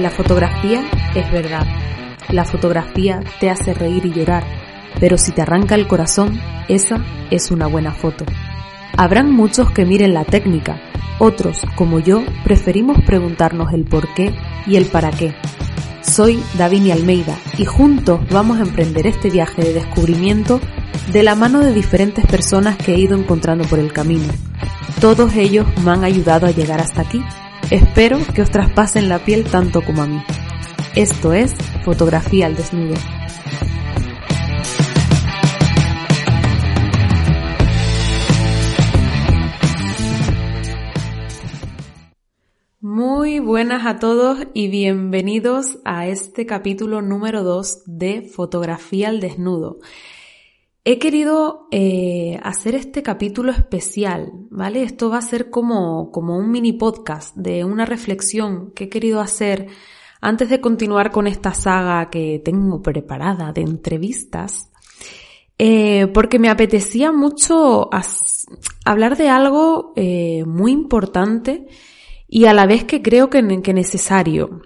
La fotografía es verdad. La fotografía te hace reír y llorar, pero si te arranca el corazón, esa es una buena foto. Habrán muchos que miren la técnica, otros, como yo, preferimos preguntarnos el por qué y el para qué. Soy Davini Almeida y juntos vamos a emprender este viaje de descubrimiento de la mano de diferentes personas que he ido encontrando por el camino. Todos ellos me han ayudado a llegar hasta aquí Espero que os traspasen la piel tanto como a mí. Esto es Fotografía al Desnudo. Muy buenas a todos y bienvenidos a este capítulo número 2 de Fotografía al Desnudo. He querido eh, hacer este capítulo especial, ¿vale? Esto va a ser como, como un mini podcast de una reflexión que he querido hacer antes de continuar con esta saga que tengo preparada de entrevistas, eh, porque me apetecía mucho hablar de algo eh, muy importante y a la vez que creo que, que necesario.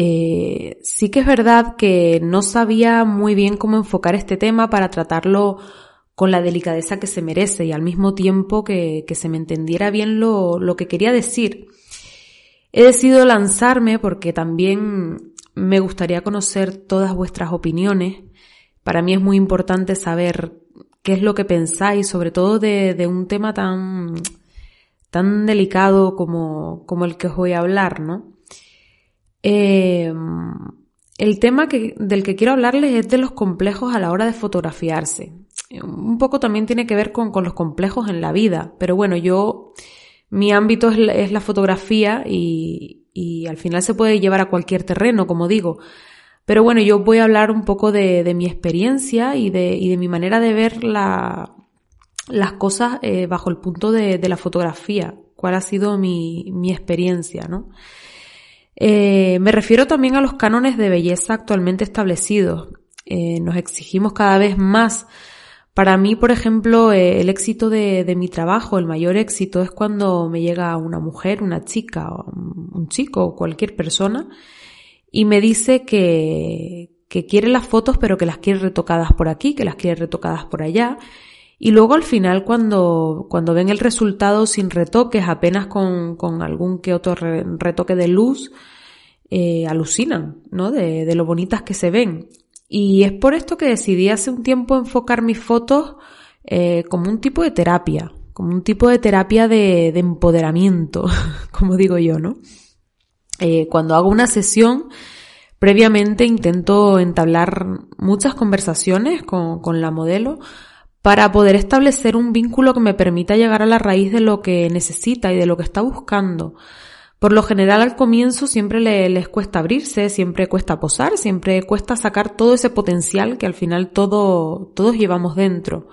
Eh, sí que es verdad que no sabía muy bien cómo enfocar este tema para tratarlo con la delicadeza que se merece y al mismo tiempo que, se me entendiera bien lo, que quería decir. He decidido lanzarme porque también me gustaría conocer todas vuestras opiniones. Para mí es muy importante saber qué es lo que pensáis, sobre todo de, de un tema tan, tan delicado como, como el que os voy a hablar, ¿no? Eh, el tema del que quiero hablarles es de los complejos a la hora de fotografiarse. Un poco también tiene que ver con, los complejos en la vida, pero bueno, yo, mi ámbito es la, fotografía y, al final se puede llevar a cualquier terreno, como digo. Pero bueno, yo voy a hablar un poco de, mi experiencia y de, mi manera de ver las cosas eh, bajo el punto de, la fotografía, cuál ha sido mi, mi experiencia, ¿no? Eh, me refiero también a los cánones de belleza actualmente establecidos. Eh, nos exigimos cada vez más. Para mí, por ejemplo, eh, el éxito de, mi trabajo, el mayor éxito es cuando me llega una mujer, una chica, un chico o cualquier persona y me dice que, que quiere las fotos pero que las quiere retocadas por aquí, que las quiere retocadas por allá y luego al final cuando, cuando ven el resultado sin retoques, apenas con, con algún que otro retoque de luz, eh, alucinan, ¿no? De, de, lo bonitas que se ven. Y es por esto que decidí hace un tiempo enfocar mis fotos eh, como un tipo de terapia, como un tipo de terapia de, de empoderamiento, como digo yo, ¿no? Eh, cuando hago una sesión, previamente intento entablar muchas conversaciones con, con la modelo para poder establecer un vínculo que me permita llegar a la raíz de lo que necesita y de lo que está buscando. Por lo general al comienzo siempre les cuesta abrirse, siempre cuesta posar, siempre cuesta sacar todo ese potencial que al final todo, todos llevamos dentro.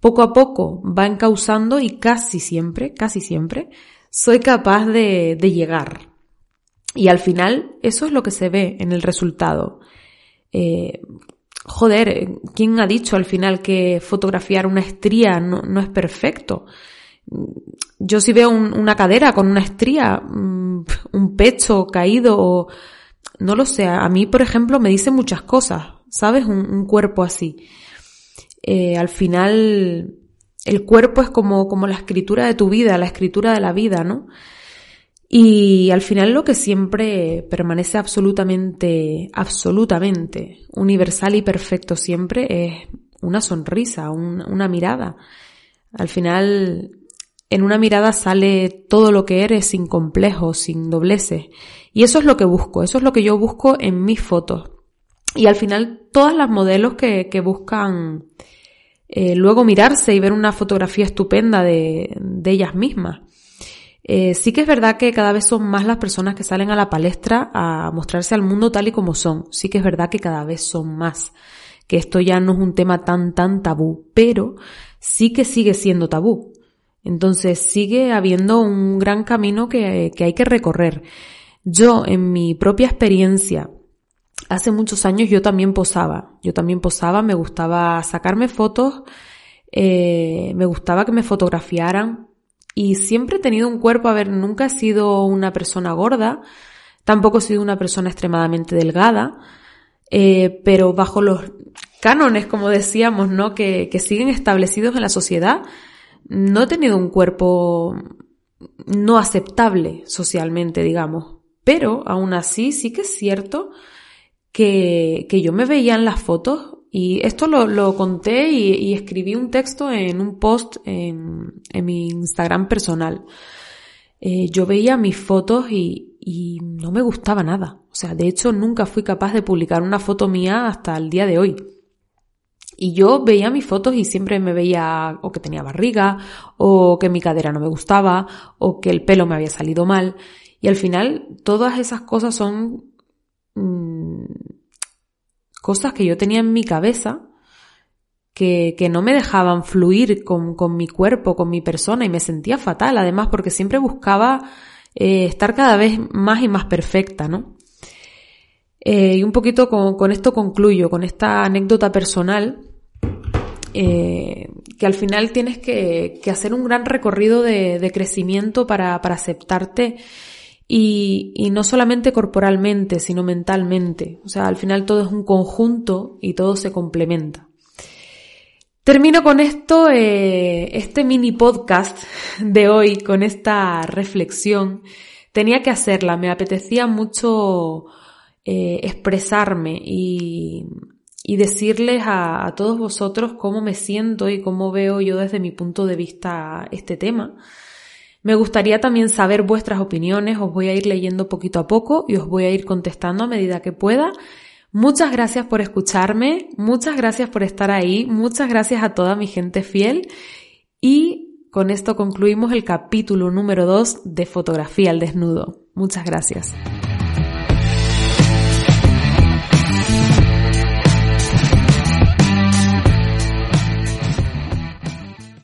Poco a poco va encauzando y casi siempre, casi siempre, soy capaz de, de llegar. Y al final eso es lo que se ve en el resultado. Eh, joder, ¿quién ha dicho al final que fotografiar una estría no, es perfecto? Yo si veo una cadera con una estría, mm, un pecho caído o no lo sé, a mí por ejemplo me dice muchas cosas, ¿sabes? Un, cuerpo así. Eh, al final el cuerpo es como, como la escritura de tu vida, la escritura de la vida, ¿no? Y al final lo que siempre permanece absolutamente, absolutamente universal y perfecto siempre es una sonrisa, una mirada. Al final, en una mirada sale todo lo que eres sin complejos, sin dobleces. Y eso es lo que busco, eso es lo que yo busco en mis fotos. Y al final, todas las modelos que, buscan eh, luego mirarse y ver una fotografía estupenda de ellas mismas. Eh, sí que es verdad que cada vez son más las personas que salen a la palestra a mostrarse al mundo tal y como son. Sí que es verdad que cada vez son más. Que esto ya no es un tema tan, tan tabú, pero sí que sigue siendo tabú. Entonces sigue habiendo un gran camino que, que hay que recorrer. Yo, en mi propia experiencia, hace muchos años yo también posaba. Yo también posaba, me gustaba sacarme fotos, eh, me gustaba que me fotografiaran, y siempre he tenido un cuerpo, a ver, nunca he sido una persona gorda, Tampoco he sido una persona extremadamente delgada, eh, pero bajo los cánones, como decíamos, ¿no? Que, que siguen establecidos en la sociedad, no he tenido un cuerpo no aceptable socialmente, digamos. Pero aún así sí que es cierto que, que yo me veía en las fotos y esto lo, conté y, escribí un texto en un post en, mi Instagram personal. Eh, yo veía mis fotos y, no me gustaba nada. O sea, de hecho nunca fui capaz de publicar una foto mía hasta el día de hoy. Y yo veía mis fotos y siempre me veía o que tenía barriga, o que mi cadera no me gustaba, o que el pelo me había salido mal. Y al final todas esas cosas son mmm, cosas que yo tenía en mi cabeza que, que no me dejaban fluir con, con, mi cuerpo, con mi persona y me sentía fatal además porque siempre buscaba eh, estar cada vez más y más perfecta, ¿no? Eh, y un poquito con, esto concluyo, con esta anécdota personal eh, que al final tienes que, que, hacer un gran recorrido de, de crecimiento para, para aceptarte y, y, no solamente corporalmente, sino mentalmente. O sea, al final todo es un conjunto y todo se complementa. Termino con esto, eh, este mini podcast de hoy, con esta reflexión. Tenía que hacerla, me apetecía mucho eh, expresarme y, y decirles a, a, todos vosotros cómo me siento y cómo veo yo desde mi punto de vista este tema. Me gustaría también saber vuestras opiniones, os voy a ir leyendo poquito a poco y os voy a ir contestando a medida que pueda. Muchas gracias por escucharme, muchas gracias por estar ahí, muchas gracias a toda mi gente fiel y con esto concluimos el capítulo número 2 de Fotografía al Desnudo. Muchas gracias.